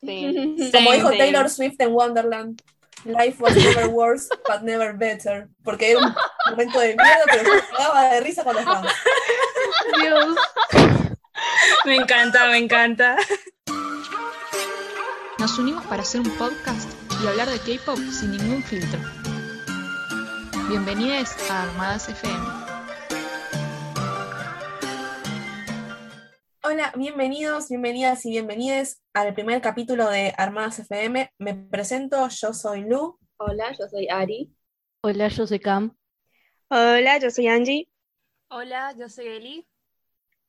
Sí. Como dijo. Taylor Swift en Wonderland, life was never worse, but never better. Porque era un momento de miedo, pero me cagaba de risa con los fans. Dios. Me encanta, me encanta. Nos unimos para hacer un podcast y hablar de K-pop sin ningún filtro. Bienvenidos a Armadas FM. Hola, bienvenidos, bienvenidas y bienvenides al primer capítulo de Armadas FM. Me presento, yo soy Lu. Hola, yo soy Ari. Hola, yo soy Cam. Hola, yo soy Angie. Hola, yo soy Eli.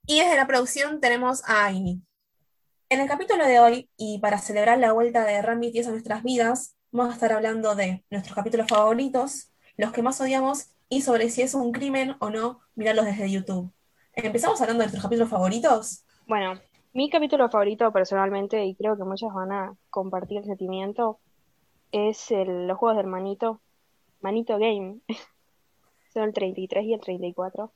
Y desde la producción tenemos a Aini. En el capítulo de hoy, y para celebrar la vuelta de Ram BTS a nuestras vidas, vamos a estar hablando de nuestros capítulos favoritos, los que más odiamos y sobre si es un crimen o no mirarlos desde YouTube. ¿Empezamos hablando de nuestros capítulos favoritos? Bueno, mi capítulo favorito personalmente, y creo que muchos van a compartir el sentimiento, es el- los juegos del Manito, Manito Game. Son el 33 y el 34.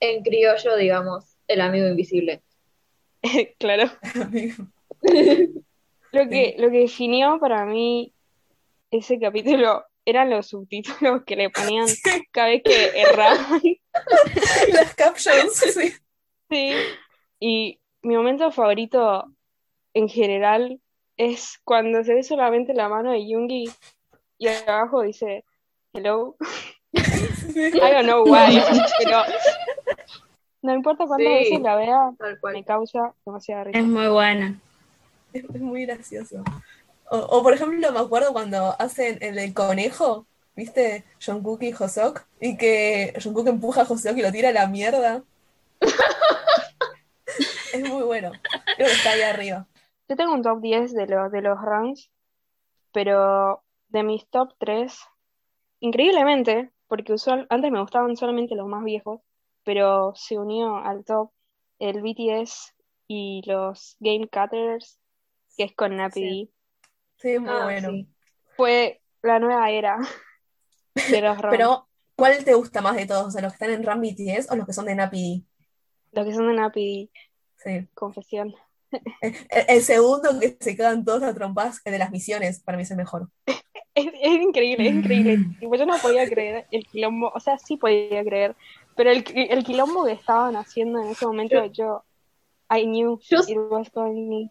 En criollo, digamos, el amigo invisible. Claro. Lo que, lo que definió para mí ese capítulo eran los subtítulos que le ponían cada vez que erraban. Las captions, sí. Sí. Y mi momento favorito en general es cuando se ve solamente la mano de Yoongi y abajo dice hello. I don't know why, pero no importa cuántas Sí. veces la vea, me causa demasiada risa. Es muy buena. Es, es muy gracioso. O, o, por ejemplo, me acuerdo cuando hacen el del conejo, ¿viste? Jungkook y Hosok, y que Jungkook empuja a Hosok y lo tira a la mierda. Es muy bueno. Creo que está ahí arriba. Yo tengo un top 10 de los, de los ranks, pero de mis top 3, increíblemente, porque usual, antes me gustaban solamente los más viejos, pero se unió al top el BTS y los Game Cutters, que es con Nappy. Sí, es muy Ah, bueno. sí. Fue la nueva era de los ranks. Pero, ¿cuál te gusta más de todos? O sea, ¿los que están en Ram BTS o los que son de Napi? Los que son de Nappy, Sí. confesión. El, el segundo que se quedan todos a trompas, el de las misiones, para mí es el mejor. Es, es increíble, es increíble. Tipo, yo no podía creer el quilombo, o sea, sí podía creer, pero el, el quilombo que estaban haciendo en ese momento, yo, I knew Yo- it was going me.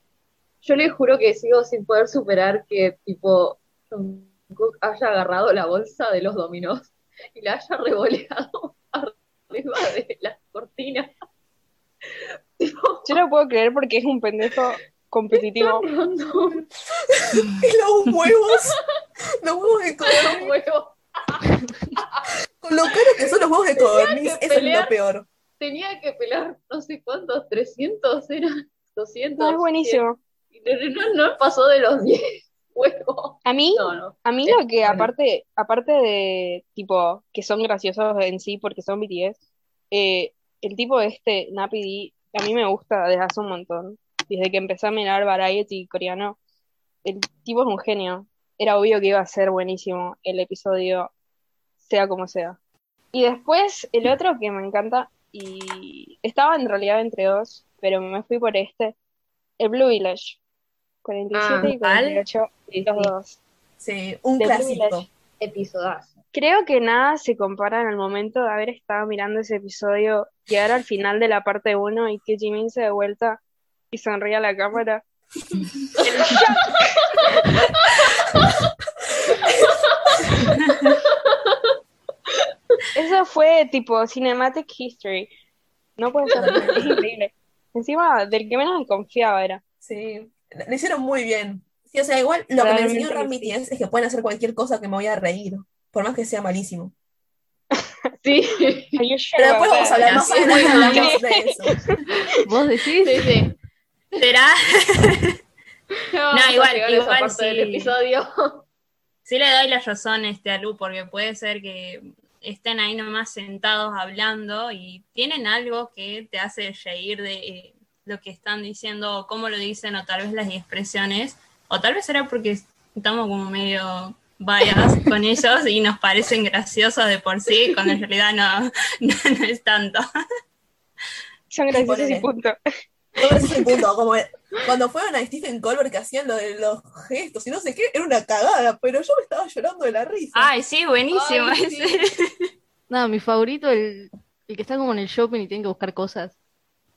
Yo les juro que sigo sin poder superar que, tipo, Jungkook haya agarrado la bolsa de los dominos y la haya revoleado arriba de la cortina. Yo no puedo creer porque es un pendejo competitivo. Y los huevos, los huevos de los codorniz, huevos. con lo caro que son los huevos de codorniz, eso es lo peor. Tenía que pelar no sé cuántos, 300 eran, 200. No, es buenísimo. 100. Y No, no pasó de los 10 huevos. A mí, No, no. a mí lo que aparte, aparte de tipo que son graciosos en sí porque son BTS, eh, el tipo este, Nappy D, a mí me gusta desde hace un montón. Desde que empecé a mirar Variety coreano, el tipo es un genio. Era obvio que iba a ser buenísimo el episodio, sea como sea. Y después el otro que me encanta, y estaba en realidad entre dos, pero me fui por este, el Blue Village. 47 y ¿cuál? 48, Sí, los sí. dos. Sí, un De clásico. Episodazo. Creo que nada se compara en el momento de haber estado mirando ese episodio, llegar al final de la parte 1 y que Jimin se de vuelta y sonríe a la cámara. Eso fue tipo Cinematic History. No puede ser, es increíble. Encima, del que menos confiaba era. Sí, lo hicieron muy bien. Sí, o sea, igual lo que me enseñó Ram sí. Es que pueden hacer cualquier cosa que me voy a reír, por más que sea malísimo. Sí, Pero después vamos a hablar más Sí, hablamos de eso. ¿Vos decís? sí, sí. ¿Será? Vamos a igual- igual parte del sí. episodio. Sí le doy la razón este, a Lu, porque puede ser que estén ahí nomás sentados hablando y tienen algo que te hace reír de eh, lo que están diciendo, o cómo lo dicen, o tal vez las expresiones, o tal vez será porque estamos como medio bias con ellos y nos parecen graciosos de por sí, cuando en realidad no, no, no es tanto. Son graciosos y Ponele. punto. No, ese punto. Como cuando fueron a Stephen Colbert que hacían lo de los gestos y no sé qué, era una cagada, pero yo me estaba llorando de la risa. Ay, sí, buenísimo Ay, sí. Nada, mi favorito, el, el que está como en el shopping y tiene que buscar cosas,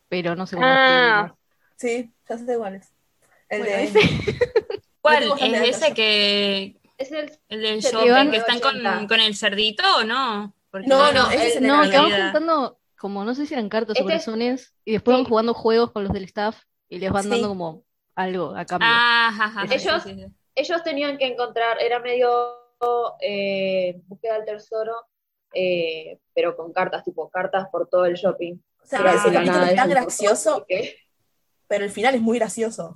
pero no sé cómo Ah. Sí, ya sé cuál es. El Bueno, de ese. ¿Cuál? ¿Es ese que Es el el del shopping que están con, 80. con el cerdito o no? Porque No, no, no, ese es No, que van juntando, como no sé si eran cartas o Este es- corazones, y después van jugando juegos con los del staff y les van Sí. dando como algo a cambio. Ah, ajá, ajá, sí, Ellos- sí, sí. ellos tenían que encontrar, era medio eh, búsqueda del tesoro, eh, pero con cartas, tipo cartas por todo el shopping. O sea, Ah, ese capítulo nada, es tan gracioso, porque- pero el final es muy gracioso.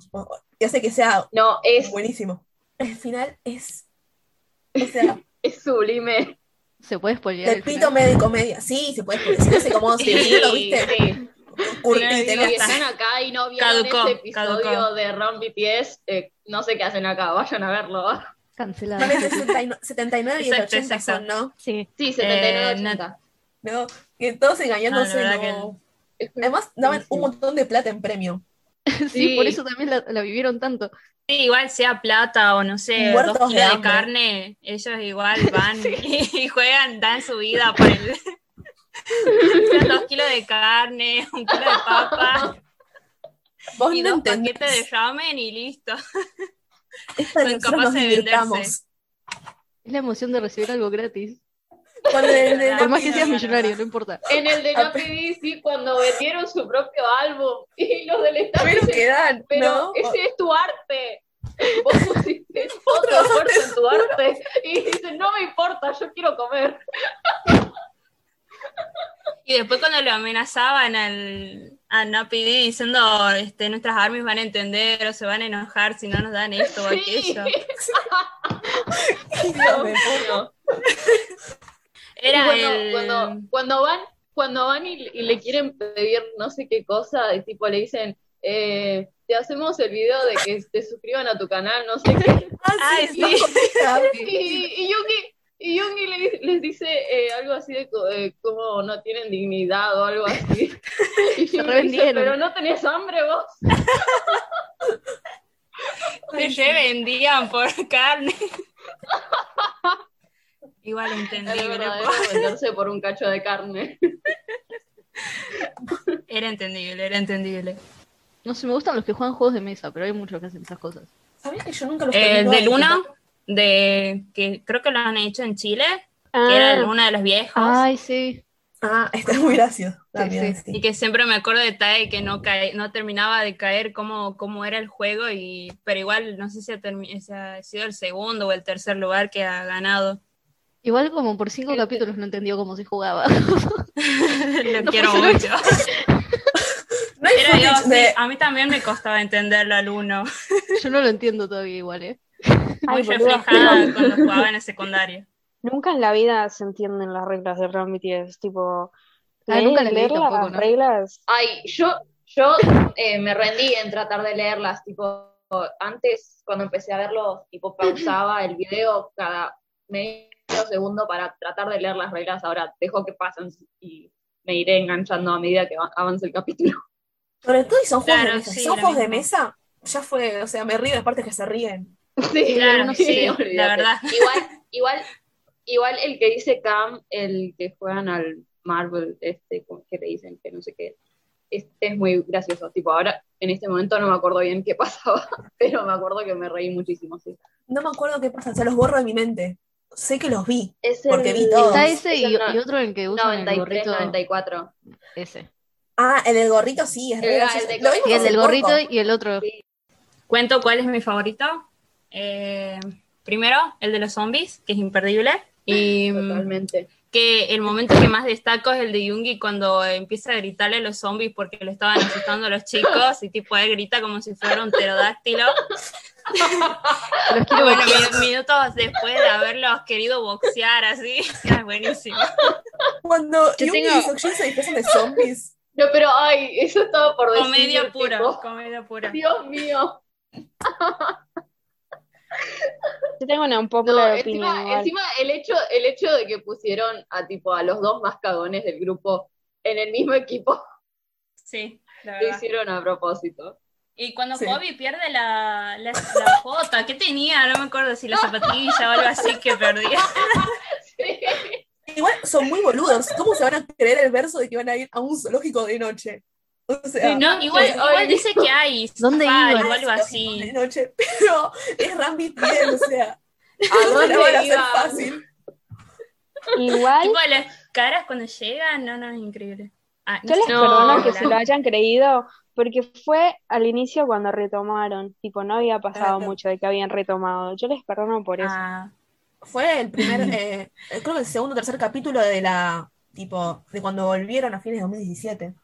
Y hace que sea No, es, buenísimo. El final es. O sea, es sublime. ¿Se puede spoilear del el pito final? medio comedia. Sí, se puede, porque si no sé cómo. Sí, no lo viste, sí. curtítelo. Si están acá y no vieron Caducó, ese episodio caducó. de Run BTS, eh, no sé qué hacen acá, vayan a verlo. El 69 79 y el Exacto, 80 son, exacto. ¿no? Sí. Sí, 79, Eh, 80. No, que todos engañándose. No, no. Es Además, daban un montón de plata en premio. Sí, Sí. por eso también la, la vivieron tanto. Sí, igual sea plata o no sé, Muertos dos de kilos de, carne, ellos igual van y, juegan, dan su vida por el... Sean dos kilos de carne, un kilo de papa Vos y no dos entendés. paquetes de ramen y listo. Son capaces de venderse. Es la emoción de recibir algo gratis. Con el de Por más que seas millonario, no importa. En el de Ah, No PD, sí, cuando vendieron su propio álbum y los del staff Pero dicen, que dan, pero ¿no? ese es tu arte. Vos pusiste tu esfuerzo en tu arte. Y dicen, no me importa, yo quiero comer. Y después cuando lo amenazaban al, a Napi D diciendo este, nuestras armies van a entender o se van a enojar si no nos dan esto o Sí. aquello. Dios. Era cuando, el... cuando, cuando van, cuando van y, y le quieren pedir no sé qué cosa, y tipo le dicen, eh, te hacemos el video de que te suscriban a tu canal, no sé qué. Ah, Ay, sí, sí. no, Y, y Yuki, y Yuki le- les dice eh, algo así de eh, como no tienen dignidad o algo así. Y Se dice, pero no tenés hambre vos. Se revendían por carne. Igual Es entendible, verdadero po. venderse por un cacho de carne. era entendible, era entendible. No sé, me gustan los que juegan juegos de mesa, pero hay muchos que hacen esas cosas. ¿Sabías que yo nunca los del de uno, disfrutar? de que creo que lo han hecho en Chile, que era el- uno de los viejos, Ay, sí. Ah, este es muy gracioso. También, sí. sí. y que siempre me acuerdo de Tai que no cae, no terminaba de caer cómo, cómo era el juego, y pero igual no sé si ha, si ha sido el segundo o el tercer lugar que ha ganado. Igual como por cinco Este- capítulos no entendió cómo se jugaba. lo No quiero mucho. No hay Era yo, sí, a mí también me costaba entenderlo al uno. Yo no lo entiendo todavía igual, ¿eh? Muy Ay, reflejada cuando jugaba en el secundario. Nunca en la vida se entienden las reglas de Run BTS, tipo, Ah, leer, nunca leer las reglas. Ay, yo, yo eh, me rendí en tratar de leerlas, tipo, antes cuando empecé a verlo, tipo, pausaba el video cada medio segundo para tratar de leer las reglas, ahora dejo que pasen y me iré enganchando a medida que va- avance el capítulo. Sobre todo y son juegos Claro, de mesa. sí, son juegos de mesa, ya fue, o sea, me río de las partes que se ríen. Sí, Claro, algunos sí, la verdad. Igual, igual, igual el que dice Cam, el que juegan al Marvel, este, que le dicen que no sé qué, este es muy gracioso. Tipo, ahora, en este momento no me acuerdo bien qué pasaba, pero me acuerdo que me reí muchísimo, sí. No me acuerdo qué pasa, o sea, los borro de mi mente. Sé que los vi. Es Porque el- vi todos. Está Es ese es y, el no- y otro en el que usan el 93, gorrito. 94. Ese. Ah, el del gorrito sí, es El- el Lo Y el del poco. gorrito y el otro. Sí. Cuento cuál es mi favorito. Eh, primero, el de los zombies, que es imperdible. Y mm, Totalmente. que el momento que más destaco es el de Yungi cuando empieza a gritarle a los zombies porque le estaban asustando a los chicos y tipo él grita como si fuera un pterodáctilo. Los quiero bueno, minutos después de haberlos querido boxear así, es buenísimo. Cuando Yo tengo- se disfrazan de zombies. No, pero ay, eso estaba por decir. Comedia pura, tipo, comedia pura. Dios mío. Yo tengo una No, unpopular opinion encima, encima el hecho, el hecho de que pusieron a tipo a los dos más cagones del grupo en el mismo equipo. Sí. la Lo hicieron a propósito. Y cuando Sí. Kobe pierde la, la, la jota, ¿qué tenía? No me acuerdo si la zapatilla o algo así que perdía. Igual son muy boludos. ¿Cómo se van a creer el verso de que van a ir a un zoológico de noche? O sea, No, igual, Sí, igual hoy- dice que hay ¿Dónde iban? o algo de noche, pero es Rambit bien, o sea, ¿A no la van a dónde fácil. Igual, Tipo, las caras cuando llegan, no, no, es increíble. Ah, no yo les. No, perdono que la- se lo hayan creído, porque fue al inicio cuando retomaron. Tipo, no había pasado Claro. mucho de que habían retomado. Yo les perdono por eso. Ah, Fue el primer, eh, creo que el segundo o tercer capítulo de la, tipo, de cuando volvieron a fines de 2017.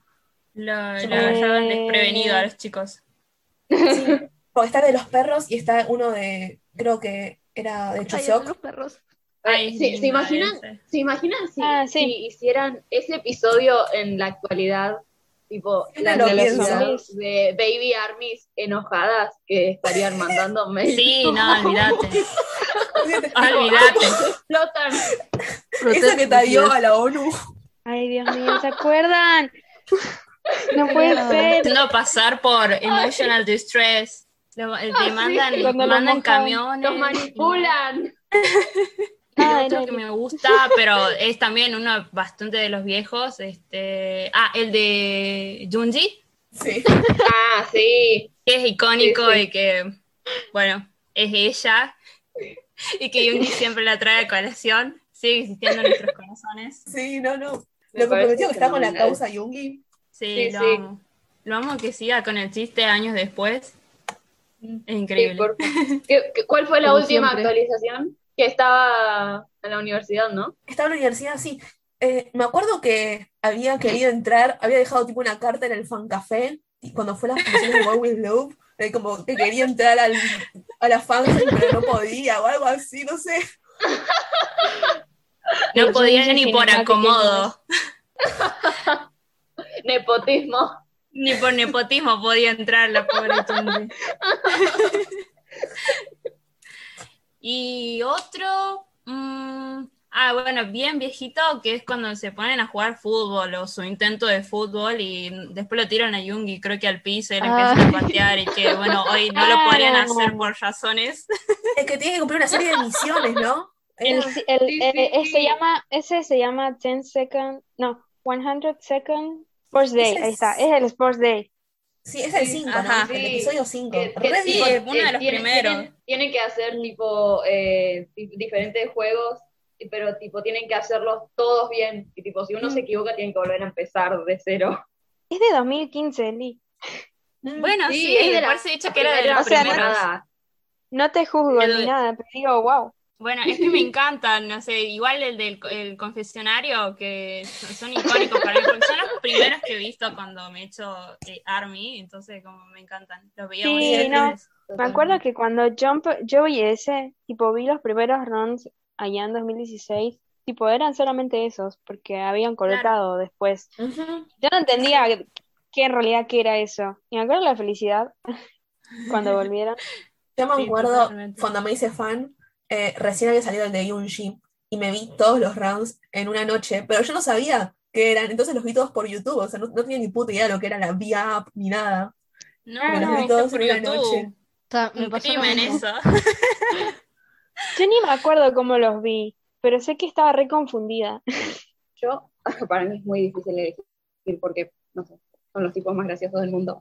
lo, lo agarraban desprevenido a los chicos. Sí, porque está de los perros y está uno de, creo que era de Chuseok. los perros. Ay, Sí, ¿Se imaginan. ¿se imaginan si, Ah, sí. si hicieran ese episodio en la actualidad? Tipo, Yo la no lo necesidad pienso. de Baby Armies enojadas que estarían mandando mails. Sí, no, olvídate. Olvídate. Explotan. Esa que tagueó a la ONU. Ay, Dios mío, ¿se acuerdan? No puede ser. Haciendo pasar por emotional distress. Lo- te mandan, sí, mandan camiones. Los manipulan. Ah, otro era que el- me gusta, pero es también uno bastante de los viejos. Este, ah, el de Junji, Sí. Ah, sí. que es icónico Sí, sí. y que, bueno, es ella. Y que Junji siempre la trae a colación. Sigue existiendo en nuestros corazones. Sí, no, no. Me Lo comprometido que está con la causa Yungi. Sí, Sí, lo sí. amo. Lo amo que siga con el chiste años después. Es Sí, increíble. por- ¿Qué- qué- ¿Cuál fue la Como última siempre. actualización? Que estaba en la universidad, ¿no? Estaba en la universidad, sí. Eh, me acuerdo que había querido entrar, había dejado tipo una carta en el fan café y cuando fue la función de War with Love, eh, como que quería entrar al, a la fan, pero no podía o algo así, no sé. No podía ni por acomodo. Nepotismo. Ni por nepotismo podía entrar la pobre. y otro, mm, ah, bueno, bien viejito, que es cuando se ponen a jugar fútbol o su intento de fútbol y después lo tiran a Yungi, creo que al piso y le empiezan a patear y que, bueno, hoy no lo podrían Ah. hacer por razones. Es que tiene que cumplir una serie de misiones, ¿no? El, el- Sí, eh, sí, sí. se llama, ese se llama 10 second, no, 100 second Sports Day, ahí es- está, es el Sports Day. Sí, es el Sí, 5, ajá. ¿no? El Sí. episodio 5. Que- que Re sí, es uno de los tienen- primeros. Tienen, tienen que hacer tipo eh, di- diferentes juegos, pero tipo tienen que hacerlos todos bien. Y tipo, si uno se equivoca, tienen que volver a empezar de cero. Es de 2015, Lee. Mm. Bueno, Sí, sí, es de la por eso he dicho que era de Primera los o sea, primeros. temporada. No te juzgo El- ni nada, pero digo, wow. Bueno, es que me encantan, no sé, igual el del el confesionario, que son, icónicos para mí, porque son los primeros que he visto cuando me he hecho eh, Army, entonces como me encantan, los veía Sí, no. Me acuerdo que cuando Jump, yo vi ese, tipo, vi los primeros runs allá en 2016, tipo, eran solamente esos, porque habían colocado después. Ujú. Yo no entendía qué en realidad qué era eso. Y me acuerdo la felicidad cuando volvieron. Yo me acuerdo cuando me hice fan, eh, recién había salido el de Yunji y me vi todos los rounds en una noche, pero yo no sabía qué eran, entonces los vi todos por YouTube, o sea, no, no tenía ni puta idea de lo que era la V-App ni nada. No, Me los no, vi todos por en una YouTube. noche. O sea, me pasó mismo. eso. Yo ni me acuerdo cómo los vi, pero sé que estaba re confundida. Yo, para mí es muy difícil elegir porque, no sé, son los tipos más graciosos del mundo.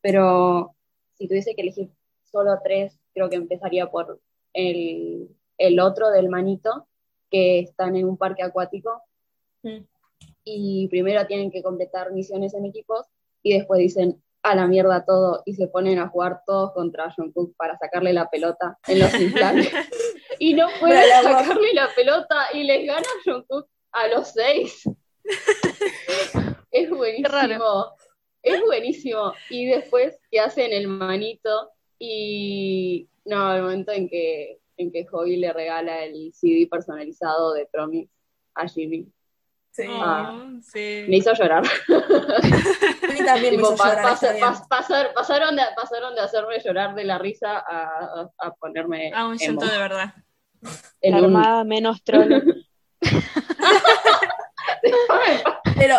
Pero si tuviese que elegir solo tres, creo que empezaría por el, el otro del manito, que están en un parque acuático. Mm. Y primero tienen que completar misiones en equipos y después dicen a la mierda todo y se ponen a jugar todos contra Jungkook para sacarle la pelota en los instantes. y no pueden agua. sacarle la pelota y les gana Jungkook a los seis. es buenísimo. Es buenísimo. Y después que hacen el manito y no, el momento en que en que Hobby le regala el CD personalizado de Promise a Jimmy. Sí. Ah. Oh, sí. Me hizo llorar. A mí también me Tipo, hizo pa- llorar, pas- está bien. pas- pasar- pasaron, de, pasaron de hacerme llorar de la risa a, a- a ponerme A un llanto de verdad. En La un- armada menos troll. Pero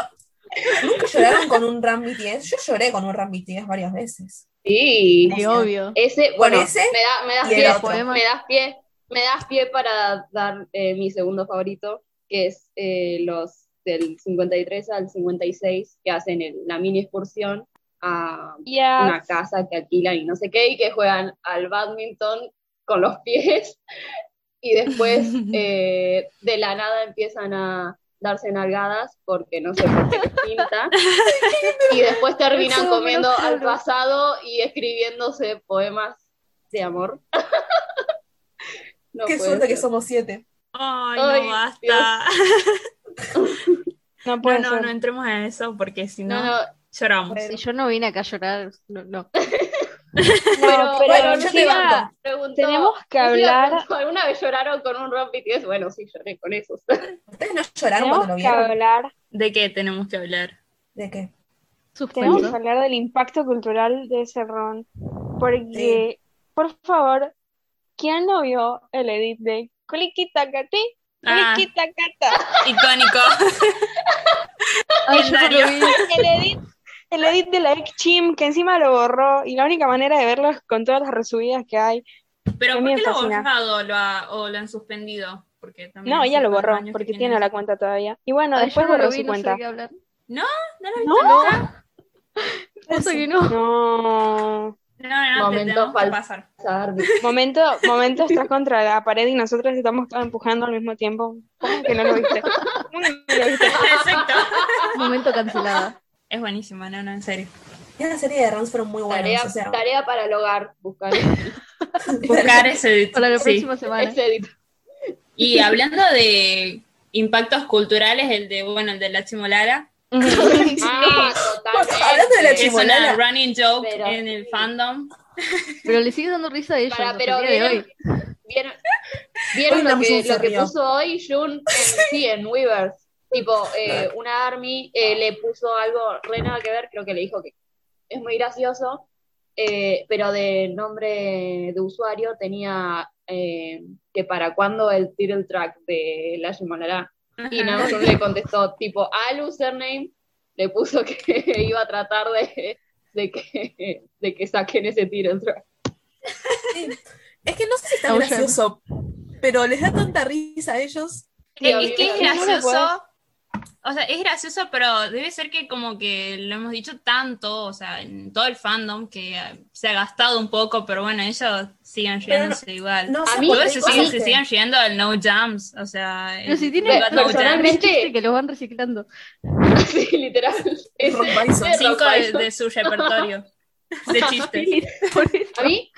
¿Nunca lloraron con un Ram BTS? Yo lloré con un Ram BTS varias veces. Sí. Sí, obvio. Ese, bueno, ese me, da, me das pie. Poema. me das pie, me das pie para dar eh, mi segundo favorito, que es eh, los del 53 al 56, que hacen el- la mini excursión a Yes. una casa que alquilan y no sé qué, y que juegan al badminton con los pies, y después eh, de la nada empiezan a darse nalgadas porque no sé por qué les pinta, y después terminan Eso, comiendo al pasado y escribiéndose poemas de amor. No Qué suerte que somos siete. Ay, Ay, no basta. No No, puede no, ser. no entremos en eso porque si no, No, no, lloramos. Si yo no vine acá a llorar, no. No. pero, pero bueno, yo te preguntó- Tenemos que hablar- preguntó, ¿Alguna vez lloraron con un rock BTS? Bueno, sí, lloré con esos. ¿Ustedes no lloraron Tenemos cuando lo que vieron? hablar, ¿De qué tenemos que hablar? ¿De qué? tenemos que hablar del impacto cultural de ese ron. Porque, por favor, ¿quién no vio el edit de Kulikitacati? Ah, Kulikitacata? icónico. Ay, yo no lo vi. El edit, el edit de la ex Chim, que encima lo borró, y la única manera de verlo es con todas las resubidas que hay. Pero ¿por qué lo fascina. borrado o lo, ha- o lo han suspendido? Porque también No, ella lo borró, porque tiene la cuenta todavía. Y bueno, Ay, después borró lo su no cuenta. qué. ¿No? ¿No lo viste No. nunca? Eso que no. No. No, no, no, te Momento pasar. Momento, momento estás contra la pared y nosotros estamos todos empujando al mismo tiempo. ¿Cómo que no lo viste? ¿Cómo que no lo viste? Exacto. Momento cancelada. Es buenísima, no, no, en serio. Y la serie de Rams fueron muy buenas. Tarea, o sea, tarea para el hogar, buscar Buscar ese Para la sí. próxima semana. ese edit. Y hablando de impactos culturales, el de, bueno, el de la chimolara, Ah, totalmente. Hablando de la es una running joke Pero- en el fandom. Pero le sigue dando risa a Para, hasta pero el día de vieron, hoy. vieron, vieron Hoy lo que, lo que puso hoy Jun en, sí, en Weavers. Tipo, eh, una Army eh, le puso algo re nada que ver, creo que le dijo que es muy gracioso, eh, pero de nombre de usuario tenía eh, que para cuándo el title track de la Shimonara. Y Namjoon le contestó, tipo, al username le puso que iba a tratar de, de, que, de que saquen ese title track. es que no sé si está gracioso, pero les da tanta risa a ellos. Sí, Es, que es gracioso. O sea, es gracioso, pero debe ser que como que lo hemos dicho tanto, o sea, en todo el fandom, que eh, se ha gastado un poco, pero bueno, ellos siguen riéndose igual. No A sé mí- se siguen, se siguen riendo del no jams, o sea, Pero si tiene no personalmente- que los van reciclando. Sí, literal. Es- Rock Bison. es cinco de, su repertorio de chistes. A mí,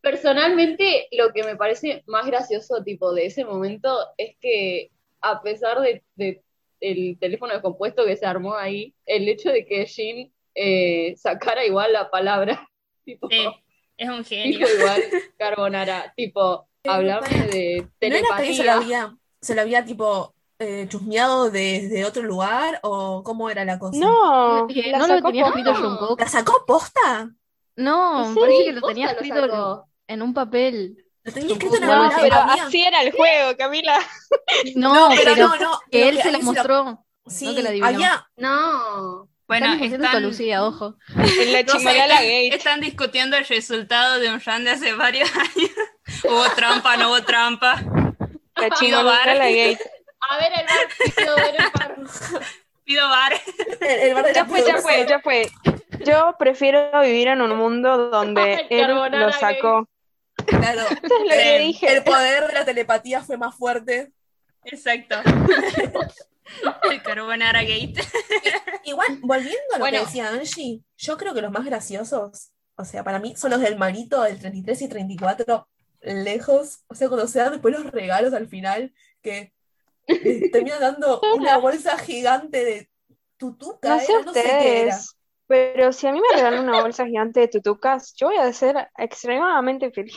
personalmente, lo que me parece más gracioso, tipo, de ese momento, es que a pesar de, de el teléfono descompuesto que se armó ahí, el hecho de que Jin eh, sacara igual la palabra, tipo, Sí, es un genio. dijo igual carbonara, tipo, hablame de ¿No era que se lo telepatía. había, se lo había tipo eh, chusmeado desde otro lugar o cómo era la cosa? No, la no lo tenía escrito Jungkook. ¿La sacó posta? No, ¿En me parece Sí, que lo tenía escrito en un papel. Lo tenía escrito en No, pero había- así era el juego, Camila. No, pero, no, no, que él se la mostró. Sí, no que la adivinó. había, No. Bueno, Están están, con Lucía, ojo. En la no sé, están, gate. están discutiendo el resultado de un run de hace varios años. hubo trampa, no hubo trampa. La bar. chimolala gate. A ver el bar, quiero ver el bar. Pido bar. el, el bar de Ya la fue, ya fue, ya fue. Yo prefiero vivir en un mundo donde él lo sacó. Claro. Esto es lo que Bien. dije. El poder de la telepatía fue más fuerte. Exacto. El Carbonara Gate. Igual, volviendo a lo Bueno. que decía Angie, yo creo que los más graciosos, o sea, para mí son los del malito del 33 y 34, lejos, o sea, cuando se dan después los regalos al final, que eh, terminan dando una bolsa gigante de tutuca, No sé era, no sé qué era. Pero si a mí me regalan una bolsa gigante de tutucas, yo voy a ser extremadamente feliz.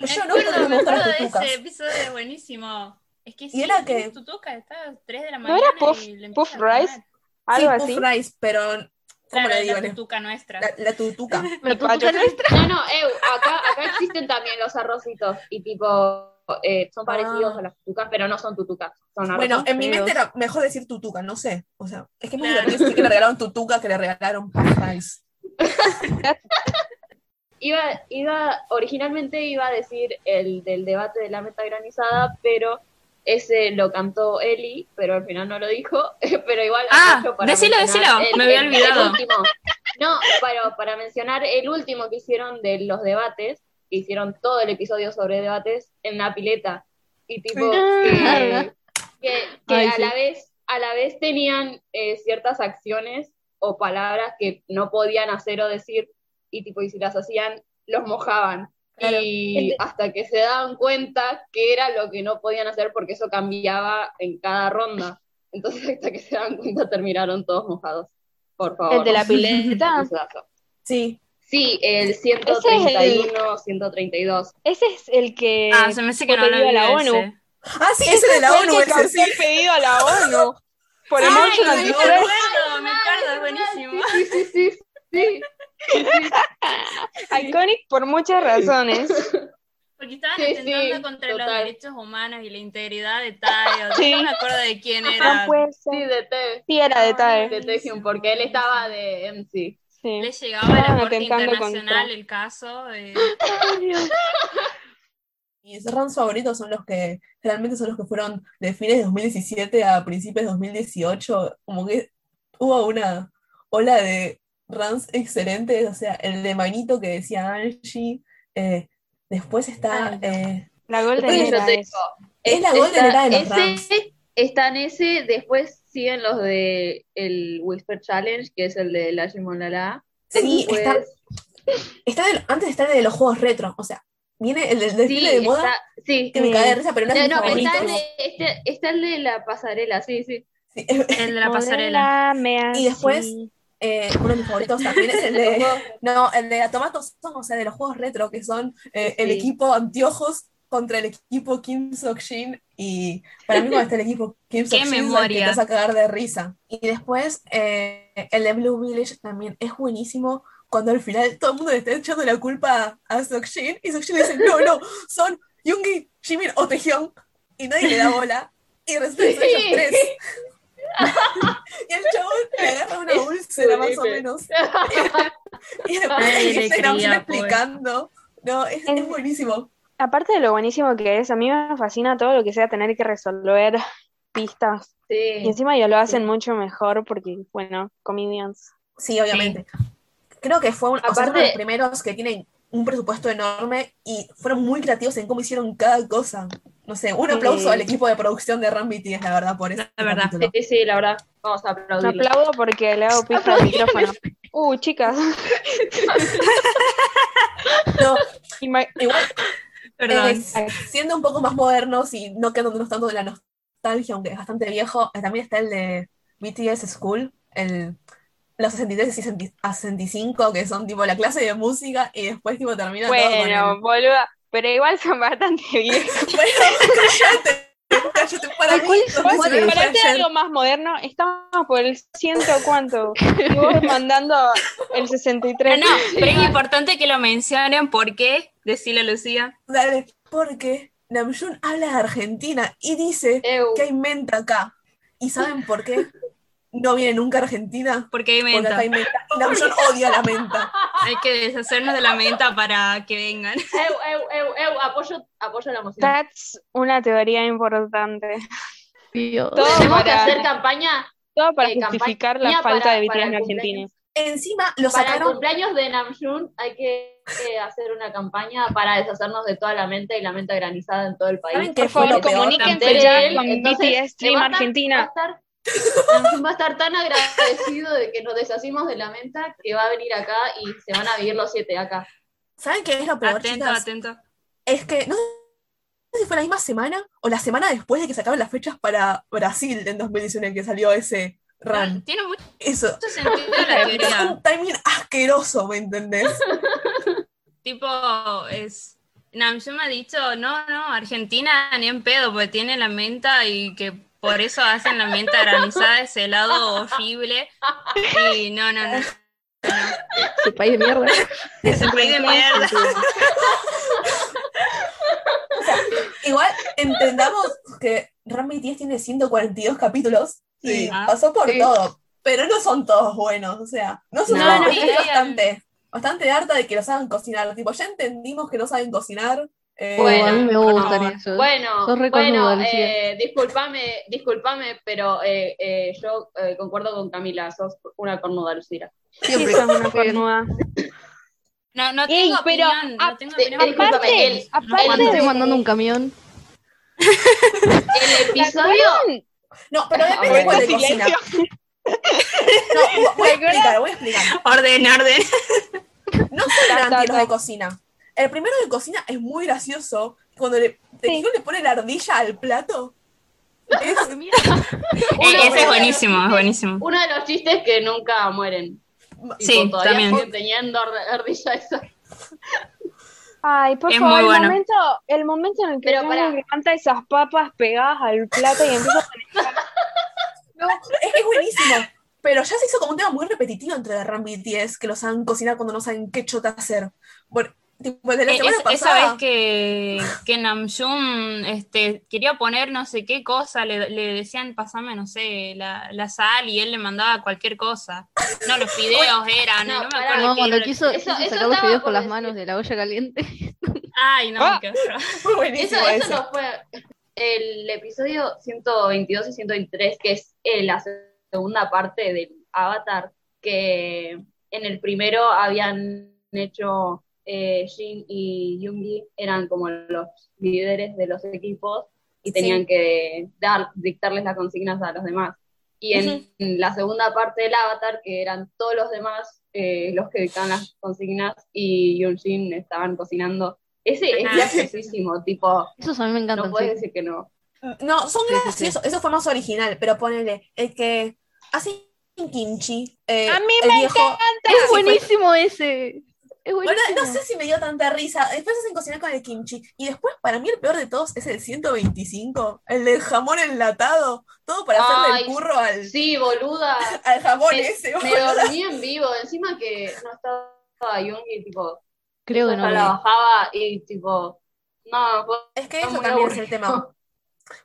Yo no, me acuerdo, no de tutucas. ese episodio buenísimo. Es que sí, era que- Tutuca está a 3 de la ¿No mañana. era Puff- y le Puff Rice? Algo Sí, así. Puff Rice, pero ¿cómo Claro, le la digo? tutuca nuestra. La, la tutuca. Tú pacho. nuestra. No, no, eu, acá, acá existen también los arrocitos y tipo, eh, son parecidos Ah. a las tutucas, pero no son tutucas. Son Bueno, en mi mente era mejor decir tutuca, no sé. O sea, es que es Claro. divertido decir que le regalaron tutuca que le regalaron pies. Iba, iba, originalmente iba a decir el del debate de la meta granizada, pero ese lo cantó Eli, pero al final no lo dijo, pero igual Ah, para decilo, decilo, me había olvidado. último. No, pero para mencionar el último que hicieron de los debates, hicieron todo el episodio sobre debates en la pileta, y tipo que, que- que Ay, a sí. la vez, a la vez tenían eh, ciertas acciones o palabras que no podían hacer o decir, y tipo, y si las hacían, los mojaban. Claro. Y hasta que se daban cuenta que era lo que no podían hacer porque eso cambiaba en cada ronda. Entonces hasta que se daban cuenta terminaron todos mojados. Por favor. El de la pileta. Sí. Sí, el 131, 132. Ese es el que Ah, se me hace que no lo pedido a la vi ONU. ese. Ah, sí, ese de la fue el ONU, que ese sí. el pedido a la ONU. Por el mucho me acuerdo, me acuerdo, es buenísimo. Sí, sí, sí, sí. Iconic por muchas razones. Porque estaban Sí, atentando sí, contra los total. derechos humanos y la integridad de Tayo. Sí. No me acuerdo de quién No era. puede Sí, ser. de T. Sí, era de TAE. De Tejium, porque él estaba de MC. Sí. Le llegaba a la Corte Internacional contra- el caso. eh, Mis runs favoritos son los que generalmente son los que fueron de fines de 2017 a principios de 2018. Como que hubo una ola de runs excelentes. O sea, el de Manito que decía Angie. eh, después está. Ay, eh, La Golden era te es- Es la golden era de los ese, Rams. Está en ese, después siguen los de el Whisper Challenge, que es el de la Lala. sí, Después- está, está del- antes está el de los juegos retro. O sea, viene el del desfile sí, de moda está- sí. que me cae de risa, pero no es No, mi no, pero está el, de, este- está el de la pasarela, sí, sí. Sí, el de la pasarela. Y después- eh, uno de mis favoritos también es el de. No, el de Tomatos son, o sea, de los juegos retro, que son eh, el equipo anteojos contra el equipo Kim Sok Shin. Y para mí, cuando está el equipo Kim Sok ¡Qué Shin, es el que memoria! te vas a cagar de risa. Y después, eh, el de Blue Village también es buenísimo. Cuando al final todo el mundo le está echando la culpa a Sok Shin, y Sok Shin dice: No, no, son Yoongi, Jimin o Taehyung. Y nadie le da bola. Y resulta que son ellos tres. y el chabón le agarra una úlcera más o menos. Y después Nadie le creía, pobre. explicando. No, es, es buenísimo. Aparte de lo buenísimo que es, a mí me fascina todo lo que sea tener que resolver pistas. Y Sí. encima ya lo hacen mucho mejor porque, bueno, comedians. Sí, obviamente. Creo que fue un, o sea, Aparte- uno de los primeros que tienen un presupuesto enorme y fueron muy creativos en cómo hicieron cada cosa. No sé, un aplauso Sí. al equipo de producción de Ram BTS, la verdad, por eso. La verdad. Sí, sí, la verdad. Vamos a Me aplaudirlo. aplaudo porque le hago pija al micrófono. Uh, chicas. No, igual, Perdón. eh, siendo un poco más modernos y no quedándonos tanto de la nostalgia, aunque es bastante viejo, eh, también está el de BTS School, el, los 63 y 60 a 65, que son tipo la clase de música y después tipo termina todo con el- Bueno, boluda. Pero igual son bastante viejos. Bueno, cállate, cállate para mí. ¿Cuál no algo más moderno, estamos por el ciento cuánto. Y vos mandando el No, 63. no, pero es importante que lo mencionen. ¿Por qué? Decile, Lucía. Dale, porque Namjoon habla de Argentina y dice que hay menta acá. ¿Y saben por qué no viene nunca a Argentina? Porque hay Porque menta. hay menta. Y Namjoon odia la menta. Hay que deshacernos de la menta para que vengan. Eu, eu, eu, eu, apoyo, apoyo la moción. That's una teoría importante. Dios. Todo Tenemos que para, hacer campaña todo para eh, justificar la falta para- de para en Argentina. Encima lo para el sacaron. cumpleaños de Namjoon. Hay que eh, hacer una campaña para deshacernos de toda la menta y la menta granizada en todo el país. ¿Saben qué Por fue favor, lo peor? comuníquense ya él- con entonces, BTS Stream va a estar- Argentina. Va a estar, Namjoon va a estar tan agradecido de que nos deshacimos de la menta que va a venir acá y se van a vivir los siete acá. ¿Saben qué es lo peor, Atento, chicas? atento. Es que no sé si fue la misma semana o la semana después de que sacaron las fechas para Brasil en 2019 que salió ese run. Tiene mucho Eso. sentido la Es teoría. un timing asqueroso, ¿me entendés? Tipo, es. Namjoon me ha dicho, no, no, Argentina ni en pedo, porque tiene la menta y que por eso hacen la menta granizada, ese helado horrible. Y no, no, no. Ese país de mierda. Ese país de mierda. Igual entendamos que Ram BTS tiene 142 capítulos y Sí. Ah, pasó por sí. todo, pero no son todos buenos, o sea, no son No, todos no, buenos. Estoy y- bastante, bastante harta de que los hagan cocinar, tipo, ya entendimos que no saben cocinar. eh, Bueno, a mí me gustan esos. Bueno, bueno, eh, discúlpame, discúlpame, pero eh, eh, yo eh, concuerdo con Camila, sos una cornuda, Lucira. Sí, Siempre. sos una cornuda. No, no Ey, tengo pero, opinión, no tengo opinión. porque- discúlpame, el- aparte estoy mandando un camión. El episodio, No, pero depende cuál de cocina. No, voy a explicar, voy a explicar. Orden, orden. No anti los ta. de cocina. El primero de cocina es muy gracioso. Cuando le, te Sí. digo, le pone la ardilla al plato. Es, Eh, ese es buenísimo, es buenísimo. uno de los chistes que nunca mueren. Sí, también. teniendo ar- ardilla esa. Ay, por Es favor, muy el bueno. momento, el momento en el que pará. levanta esas papas pegadas al plato y empieza a no, es que es buenísimo. Pero ya se hizo como un tema muy repetitivo entre Ram y BTS, que los saben cocinar cuando no saben qué chota hacer. Bueno, tipo, de la Eh, semana es- esa pasada. vez que, que Namjoon este, quería poner no sé qué cosa, le, le decían, pasame, no sé, la, la sal y él le mandaba cualquier cosa. No, los fideos eran, No, no, me acuerdo No, cuando quiso, Eso- quiso eso sacar los fideos con las decir. manos de la olla caliente. Ay, no, Ah. qué buenísimo Eso, eso eso. no fue el episodio 122 y 123, que es eh, la segunda parte del Avatar, que en el primero habían hecho eh, Jin y Yoongi, eran como los líderes de los equipos y tenían Sí. que dar, dictarles las consignas a los demás. Y en, la segunda parte del Avatar, que eran todos los demás eh, los que dictaban las consignas y Yoonjin estaban cocinando. Ese es graciosísimo, tipo, Esos a mí me encantan. no puedes sí. decir que no. No, son Sí, sí, sí. graciosos. Eso fue más original, pero ponele, el que hace kimchi. eh, A mí me viejo, Es ese fue- buenísimo ese. Es Bueno, no sé si me dio tanta risa. Después hacen cocinar con el kimchi. Y después, para mí, el peor de todos es el 125, el del jamón enlatado. Todo para hacerle el curro al, Sí, boluda. al jamón Me, ese. me boludo. dormí en vivo. Encima que no estaba Yoongi, tipo, Creo que no. la bajaba y tipo, no, fue- Es que eso también es el tema.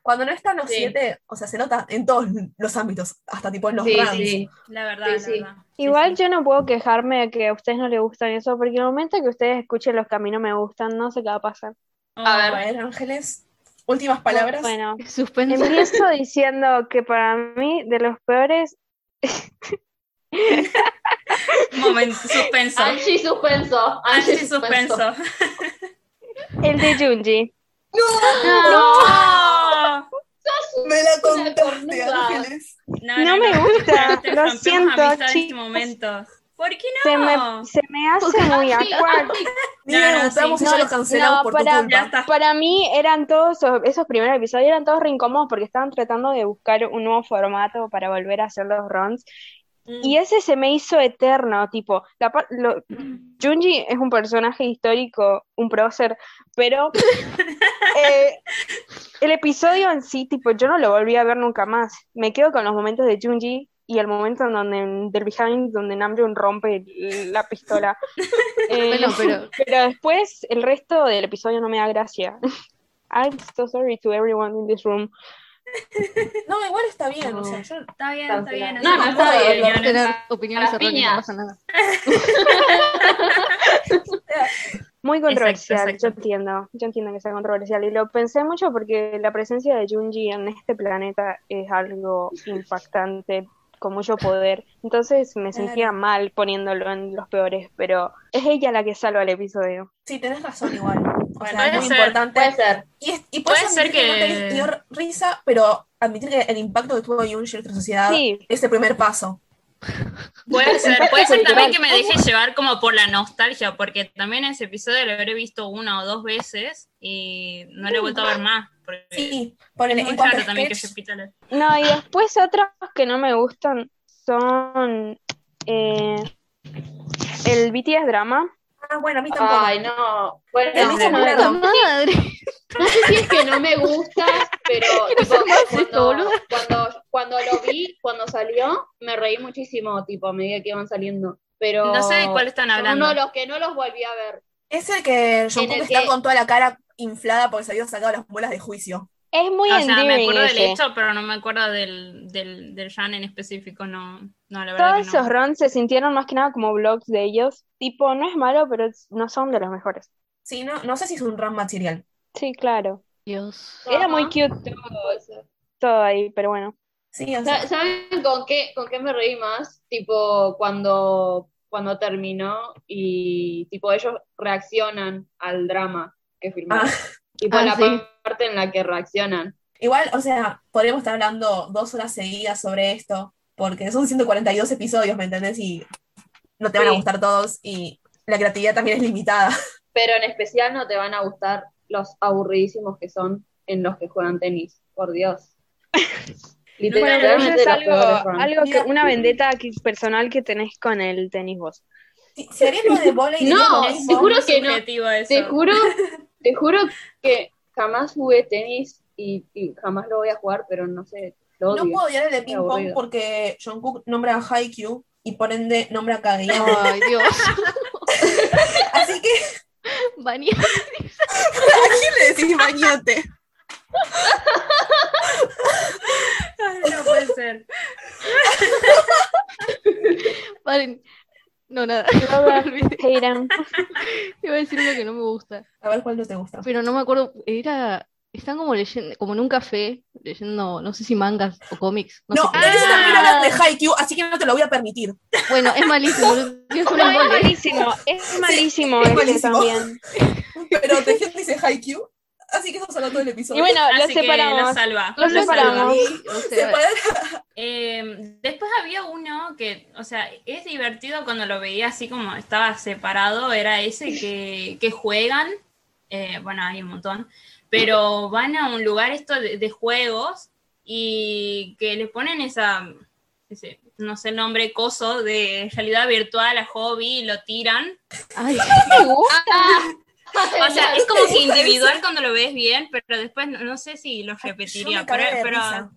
Cuando no están los Sí. siete, o sea, se nota en todos los ámbitos, hasta tipo en los sí, sí. La verdad, Sí, la sí. verdad. Igual sí. yo no puedo quejarme de que a ustedes no les gustan eso, porque el momento que ustedes escuchen los que a mí no me gustan, no sé qué va a pasar. A Oh, ver, Ángeles, últimas palabras. Bueno, Suspenso. empiezo diciendo que para mí, de los peores, Un momento, suspenso. Angie suspenso. Angie suspenso. el de Junji. No, Me la contaste. Ángeles. no, No me gusta, te lo siento, en este momento. ¿Por qué Se no? me, se me hace muy Ni No, no, sí. No, lo cancelamos no, por tu para- culpa. Ya está. Para mí eran todos esos, esos primeros episodios eran todos re incómodos porque estaban tratando de buscar un nuevo formato para volver a hacer los runs. Y ese se me hizo eterno, tipo, la lo- Junji es un personaje histórico, un prócer, pero eh, el episodio en sí, tipo, yo no lo volví a ver nunca más. Me quedo con los momentos de Junji y el momento en donde del behind donde Namjoon rompe la pistola. Eh, Bueno, pero pero después el resto del episodio no me da gracia. I'm so sorry to everyone in this room. No, igual está bien, o sea, yo Está bien, está bien. No, no, está bien. opiniones. tener opiniones las erróneas, no pasa nada. Muy controversial, exacto. yo entiendo, yo entiendo que sea controversial y lo pensé mucho porque la presencia de Junji en este planeta es algo impactante, con mucho poder, entonces me sentía mal poniéndolo en los peores, pero es ella la que salva el episodio. sí, tenés razón igual. O sea, es muy ser, importante. puede ser. Y, es- y Puede ser que, que- no te dio risa, pero admitir que el impacto que tuvo Yoonji en nuestra sociedad Sí. es el primer paso. Puede ser, puede ser también que me deje llevar como por la nostalgia, porque también ese episodio lo habré visto una o dos veces y no lo he vuelto a ver más. Porque Sí, es también que se repita la- No, y después otros que no me gustan son eh, el BTS drama. Ah, bueno, a mí tampoco. Ay, no. Bueno, El no, Lisa no, Murado. ¡La madre! no sé si es que no me gusta, pero tipo, más cuando, cuando, cuando lo vi, cuando salió, me reí muchísimo, tipo, a medida que iban saliendo. Pero No sé de cuál están hablando. uno de los que no los volví a ver. Es el que Jungkook el está que- con toda la cara inflada porque se había sacado las muelas de juicio. Es muy O sea, me acuerdo del hecho, pero no me acuerdo del, del, del Jan en específico, no, no, la verdad Todos que no. esos runs se sintieron más que nada como vlogs de ellos. Tipo, no es malo, pero es- no son de los mejores. Sí, no, no sé si es un run material. Sí, claro. Dios. Era muy cute ser. todo ahí, pero bueno. Sí, o sea, Sa- ¿Saben con qué, con qué me reí más? Tipo, cuando, cuando terminó y tipo ellos reaccionan al drama que filmaron. Tipo, Ah, la sí. parte en la que reaccionan. igual, o sea, podríamos estar hablando dos horas seguidas sobre esto, porque son 142 episodios, ¿me entendés? Y no te van a gustar todos y la creatividad también es limitada. Pero en especial no te van a gustar los aburridísimos que son en los que juegan tenis. Por Dios. Bueno, pero eso Literalmente es algo, algo que, una vendetta personal que tenés con el tenis vos. Lo de volei, No, te juro que no. eso. Te juro, te juro que jamás jugué tenis y, y jamás lo voy a jugar, pero no sé, lo No puedo odiar el de ping pong porque Jungkook nombra a Haikyuu y por ende nombra a Kageyama. Ay, Dios. Así que, Vania. ¿a quién le decís bañate? No puede ser. Paren. No, nada. Iba a decir uno que no me gusta. A ver cuál no te gusta. Pero no me acuerdo. Era. Están como leyendo, como en un café, leyendo, no sé si mangas o cómics. No, No, sé también hablan de Haikyuu, así que no te lo voy a permitir. Bueno, es malísimo. Es No, es malísimo, es malísimo es ese malísimo. también. Pero Tejian dice Haikyuu, así que eso solo todo el Y episodio. bueno, lo Así que lo separamos. salva. Lo lo separamos. salva. Eh, después había uno que, o sea, es divertido cuando lo veía así como estaba separado, era ese que, que juegan, eh, bueno, hay un montón, pero van a un lugar esto de, de juegos y que le ponen esa, ese, no sé el nombre, coso de realidad virtual a hobby y lo tiran. ay, Me gusta. O sea, es como que individual cuando lo ves bien, pero después no, no sé si lo repetiría, pero, de.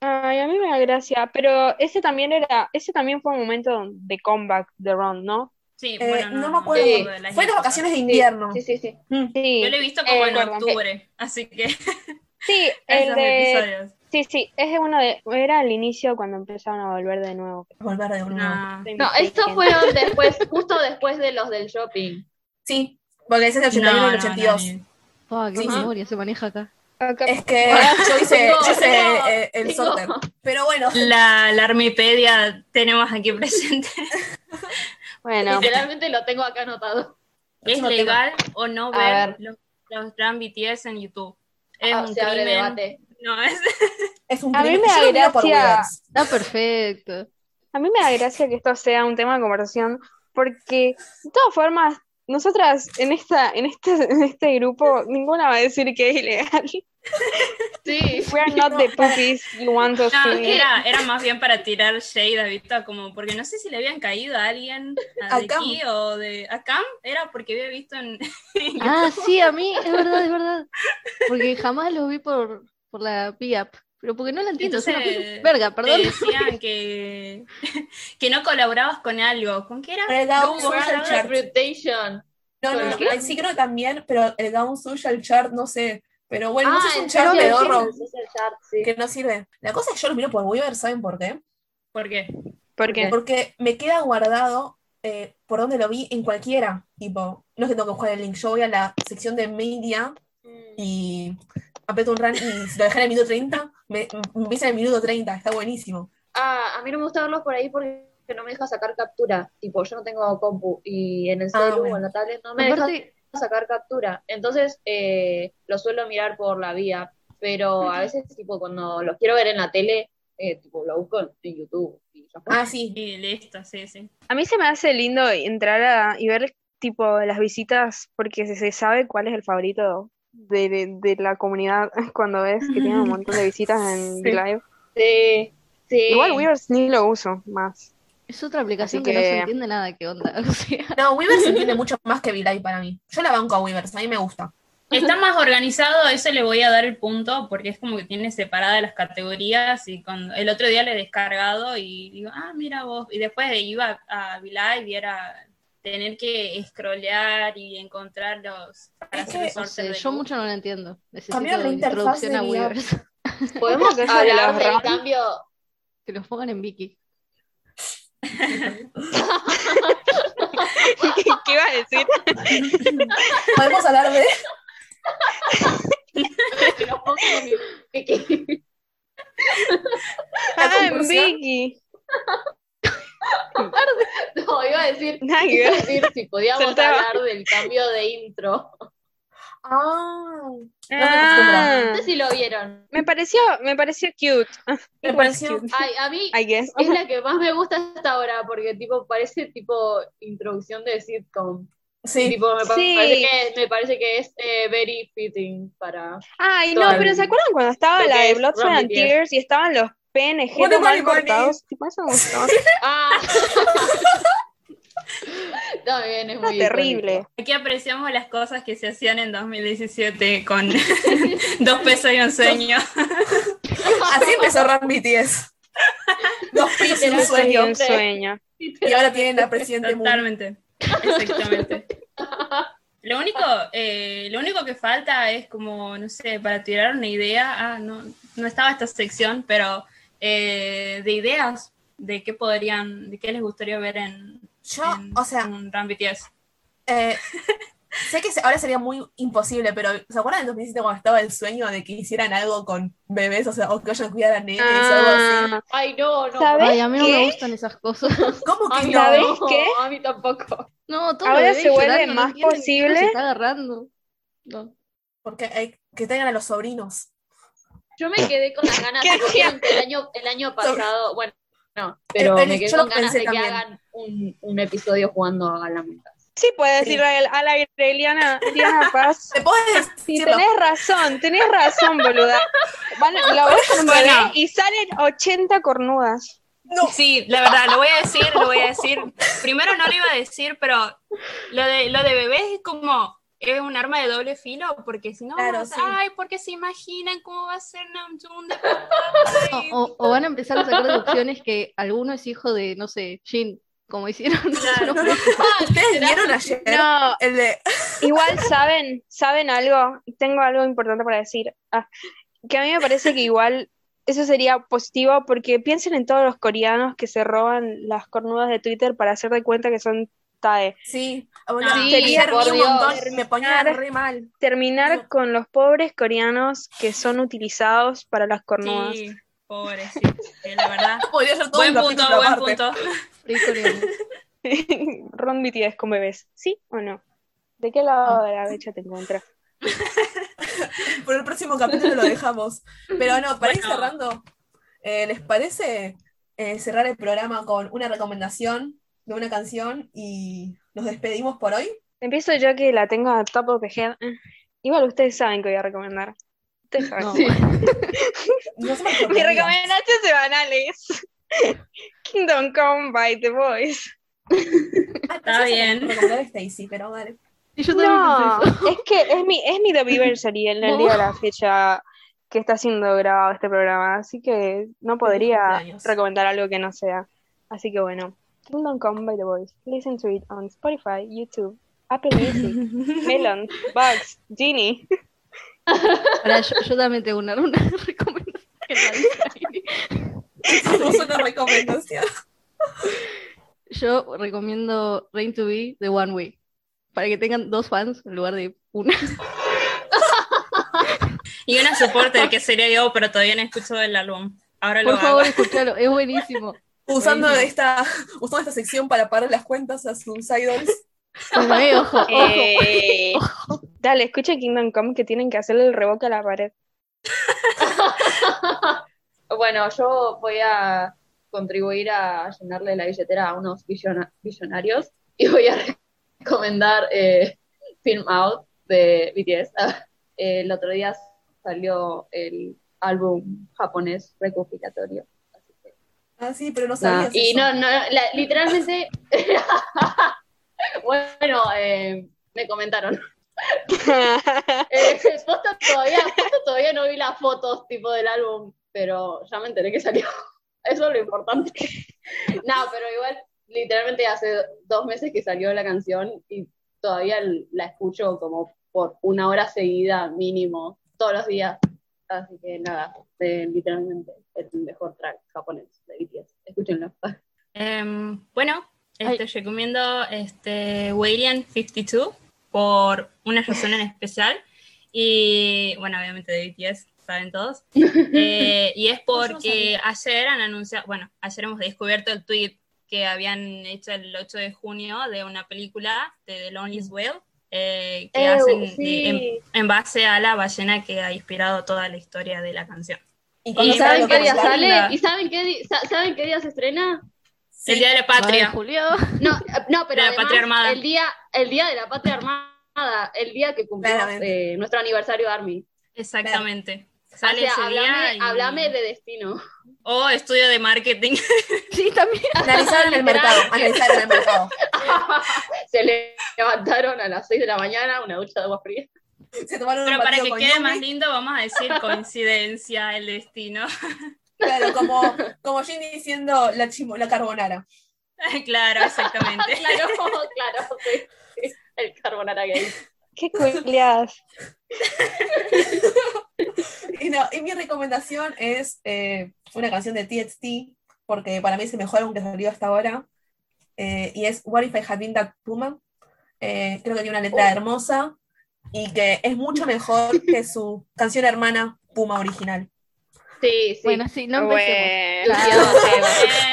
Ay, a mí me da gracia, pero ese también era, ese también fue un momento de comeback de Ron, ¿no? sí, Eh, bueno, no me acuerdo. de las Fue en las épocas. vacaciones de invierno. Sí, sí, sí. Mm. Sí, Yo lo he visto como eh, en perdón. octubre, así que Sí, el esos de, episodios. sí, sí, es uno de, era el inicio cuando empezaron a volver de nuevo. Volver de nuevo. No. No, estos fueron después, justo después de los del shopping. Sí, porque ese es el 81 y el 82. ni- ah, qué Sí. memoria se maneja acá. Acá- Es que yo hice, yo eh, el sorter. Pero bueno, La, la Armipedia tenemos aquí presente. Bueno, Literalmente lo tengo acá anotado. ¿Es tema. legal o no ver ver. los, los Drum BTS en YouTube? Es Ah, un se abre crimen. debate. No, es, es un A mí crimen. me Yo da gracia-. Está perfecto. a mí me da gracia que esto sea un tema de conversación porque de todas formas nosotras en esta en este en este grupo ninguna va a decir que es ilegal. Sí. We are not the puppies you want us no, to era, era más bien para tirar shade, ¿viste? Como porque no sé si le habían caído a alguien a A de Cam. aquí o de a Cam, era porque había visto en, en Ah, sí, a mí, es verdad, es verdad. Porque jamás lo vi por, por la PIAP. Pero porque no la entiendo. es una Entonces, verga, te perdón. decían que, que no colaborabas con algo. ¿Con qué era? El No, Social no, Chart. Reputation. No, no, ¿Con no, sí creo que también, pero el Gaon Social Chart, no sé. Pero bueno, no sé, es un el chart social chart, sí. que no sirve. La cosa es que yo lo miro por Weaver, ¿saben por qué? ¿Por qué? ¿Por qué? Porque me queda guardado eh, por donde lo vi en cualquiera. Tipo, no es que tengo que buscar el link. Yo voy a la sección de media y aprieto un run y si lo dejé en el minuto 30, me, me empieza en el minuto 30. Está buenísimo. Ah, a mí no me gusta verlos por ahí porque no me deja sacar captura. Tipo, yo no tengo compu y en el Ah, celu bueno. o en la tablet no me deja Aparte, sacar captura. Entonces, eh, lo suelo mirar por la vía, pero a veces, tipo, cuando los quiero ver en la tele, eh, tipo, lo busco en, en YouTube. Y ya fue. Ah, sí. Y listo, sí, sí. A mí se me hace lindo entrar a, y ver tipo las visitas porque se, se sabe cuál es el favorito de, de- de la comunidad cuando ves que tiene un montón de visitas en Sí. Live. Sí, sí. Igual Weavers ni lo uso más. es otra aplicación que... no se entiende nada qué onda. O sea, No, Weaver se entiende mucho más que Vilay para mí. Yo la banco a Weaver, a mí me gusta. Está más organizado, eso le voy a dar el punto, porque es como que tiene separadas las categorías y cuando el otro día le he descargado y digo, ah, mira vos, y después iba a Vilive y era tener que scrollear y encontrar los para Es hacer que, No sé, yo mucho no lo entiendo. Necesito Cambiar la interfaz introducción a de Weverse. Podemos hablar del RAM. cambio. Que los pongan en Wiki. ¿Qué iba a decir? Podemos hablar de. que nos pongan en Vicky. Ah, en. Vicky. No, iba a decir, iba a decir si podíamos hablar del cambio de intro. Ah, Ah, No sé si lo vieron. me pareció, me pareció cute. Ah, Me it was pareció- cute, Ay, a mí es la que más me gusta hasta ahora porque tipo parece tipo introducción de sitcom. sí. Tipo, me, pa- Sí. parece que, me parece que es eh, very fitting para. Ay, no, el- pero ¿se acuerdan cuando estaba la de Blood, Sweat and? Tears y estaban los PNG mal cortados? Tipo, eso me gustó. Ah. También es muy terrible. icónico. Aquí apreciamos las cosas que se hacían en 2017 con dos pesos y un sueño. Así empezó Ram BTS. Dos pisos y un sueño. un sueño. Y ahora tienen la presidente. Totalmente. Exactamente. Lo único, eh, lo único que falta es como, no sé, para tirar una idea, ah, no, no estaba esta sección, pero eh, de ideas de qué podrían, de qué les gustaría ver en, Yo, en o sea, un Ram BTS. eh, sé que ahora sería muy imposible, pero ¿se acuerdan en 2017 cuando estaba el sueño de que hicieran algo con bebés? O sea, o que vayan a cuidar a nenes o algo así. Ah, Ay, no, no. ¿Sabes Ay, a mí no qué? me gustan esas cosas. ¿Cómo que no? ¿Sabes no, qué? A mí tampoco. No, todo Ahora se vuelve no más posible. se está agarrando. No. Porque hay que tengan a los sobrinos. Yo me quedé con las ganas, el año, el año pasado, bueno, no, pero El- el- me quedé con ganas de que también. hagan un, un episodio jugando a la mitad. Sí, puedes Sí. decirle al, al aire, Eliana, Eliana Paz. ¿Te puedes Sí, tenés razón, tenés razón, boluda. Van, con un bebé Bueno. y salen 80 cornudas. No. Sí, la verdad, lo voy a decir, lo voy a decir. Primero no lo iba a decir, pero lo de, lo de bebés es como, es un arma de doble filo, porque si no, Claro, vas a- sí. ay, porque se imaginan cómo va a ser Namjoon de O, o- o van a empezar a sacar deducciones que alguno es hijo de, no sé, Jin, como hicieron. Claro. No, no. ¿Ustedes vieron ayer No, el de igual saben, saben algo, tengo algo importante para decir. Ah, que a mí me parece que igual eso sería positivo porque piensen en todos los coreanos que se roban las cornudas de Twitter para hacer de cuenta que son Sí, bueno, Sí, vi un montón, me ponía Terminar. re mal. Terminar No. con los pobres coreanos que son utilizados para las cornudas. Sí, pobre, sí, sí, la verdad. Podría ser todo Buen un punto, buen punto. Ron BTS con bebés, ¿sí o no? ¿De qué lado de la brecha te encuentras? Por el próximo capítulo lo dejamos. Pero no, para ir cerrando, eh, ¿les parece eh, cerrar el programa con una recomendación de una canción y nos despedimos por hoy? Empiezo yo que la tengo a top of the head. Igual ustedes saben que voy a recomendar. Ustedes saben. No, Sí. No somos Mi sorprendidas. recomendación semanal es Kingdom Come by The Voice. Ah, Está bien. recomendar Stacy, pero vale. Y yo también No, eso. es que es mi, es mi Anniversary en el día de la fecha que está siendo grabado este programa, así que no podría recomendar algo que no sea. Así que bueno, Kingdom Come by The Voice. Listen to it on Spotify, YouTube, Apple Music, Melon, Bugs, Genie. Pará, yo, yo también tengo una, una recomendación. Somos una recomendación. Yo recomiendo Rain to Be de One Way. Para que tengan dos fans en lugar de una. Y una soporte que sería yo, pero todavía no escucho el álbum. Ahora lo Por favor, hago. escuchalo, es buenísimo. Usando esta, usando esta sección para pagar las cuentas a sus idols. Bueno, eh, ojo, ojo. Eh, dale, escucha Kingdom Come que tienen que hacerle el revoque a la pared. Bueno, yo voy a contribuir a llenarle la billetera a unos billonarios y voy a recomendar eh, Film Out de BTS. el otro día salió el álbum japonés recopilatorio. Ah, sí, pero no nada. sabías Y eso. no, no, la- literalmente, bueno, eh, me comentaron. Eh, posta todavía, posta todavía no vi las fotos tipo del álbum, pero ya me enteré que salió. Eso es lo importante. no, pero igual literalmente hace dos meses que salió la canción y todavía la escucho como por una hora seguida mínimo, todos los días. Así que nada, eh, literalmente el mejor track japonés de BTS. Escúchenlo. Em, bueno, este, recomiendo este, Walian 52 por una razón en especial. Y bueno, obviamente de BTS, saben todos. Eh, y es porque ayer han anunciado, bueno, ayer hemos descubierto el tweet que habían hecho el 8 de junio de una película de The Loneliest Whale. Eh, que Ew, hacen sí. eh, en, en base a la ballena que ha inspirado toda la historia de la canción. ¿Y ¿Y cuándo ¿Y sale saben qué día sale? ¿Y saben qué, di- ¿saben qué día se estrena? Sí. El Día de la 9 de Patria. julio. No, eh, no, pero De la además, Patria Armada. el día, el día de la patria armada, el día que cumplimos eh, nuestro aniversario de Army. Exactamente. O Sale sea, ese háblame, día. y- háblame de destino. O estudio de marketing. Sí, también. Analizar en el mercado, analizar en el mercado. Se le levantaron a las 6 de la mañana, una ducha de agua fría. Se tomaron Pero un para que con quede Yumi. más lindo, vamos a decir coincidencia, el destino. Claro, como, como Ginny diciendo la, chimo- la carbonara. claro, exactamente. Claro, claro, sí, sí, el carbonara gay. Qué culiadas. Y, no, y mi recomendación es eh, una canción de TXT, porque para mí es el mejor álbum que salió hasta ahora. eh, y es What If I Had Been That Puma. Eh, creo que tiene una letra hermosa y que es mucho mejor que su canción hermana Puma original. Sí, sí. Bueno, sí, no empecemos. Bueno.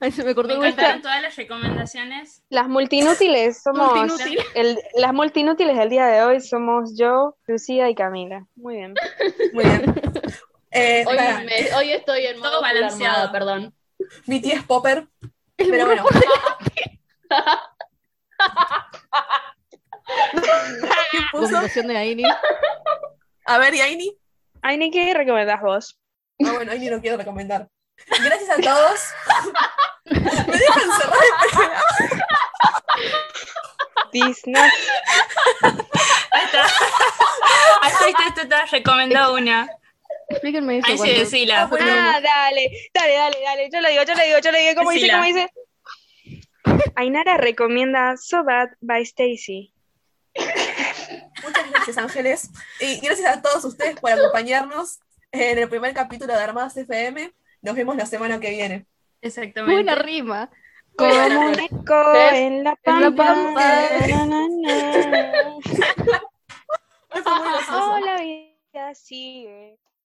Ay, se me Me cortó el encantaron todas las recomendaciones. Las multinútiles somos. Multinútil. el- las multinútiles del día de hoy somos yo, Lucía y Camila. Muy bien. Muy bien. Eh, Hoy, para- me- hoy estoy en modo Todo balanceado. perdón. BTS Popper. El Pero bueno. ¿Qué puso? De Aini. A ver, ¿y Aini? Ay, ni qué recomendás vos. Ah, bueno, Aini no quiero recomendar. Gracias a todos. Me dejan cerrar el. Disney. Ahí está. Ahí está, ahí está, está, recomendó una. Explíquenme eso. Ahí sí, cuando- decila. bueno. Ah, dale, dale, dale, dale. Yo lo digo, yo lo digo, yo lo digo. ¿Cómo dice? ¿Cómo dice? Ainara recomienda So Bad by Stacy. Muchas gracias, Ángeles. Y gracias a todos ustedes por acompañarnos en el primer capítulo de Armadas FM. Nos vemos la semana que viene. Exactamente. Buena rima. Como un eco en la pampa. pampa. Na, na, na. Hoy fue muy gracioso. Oh, la vida sigue.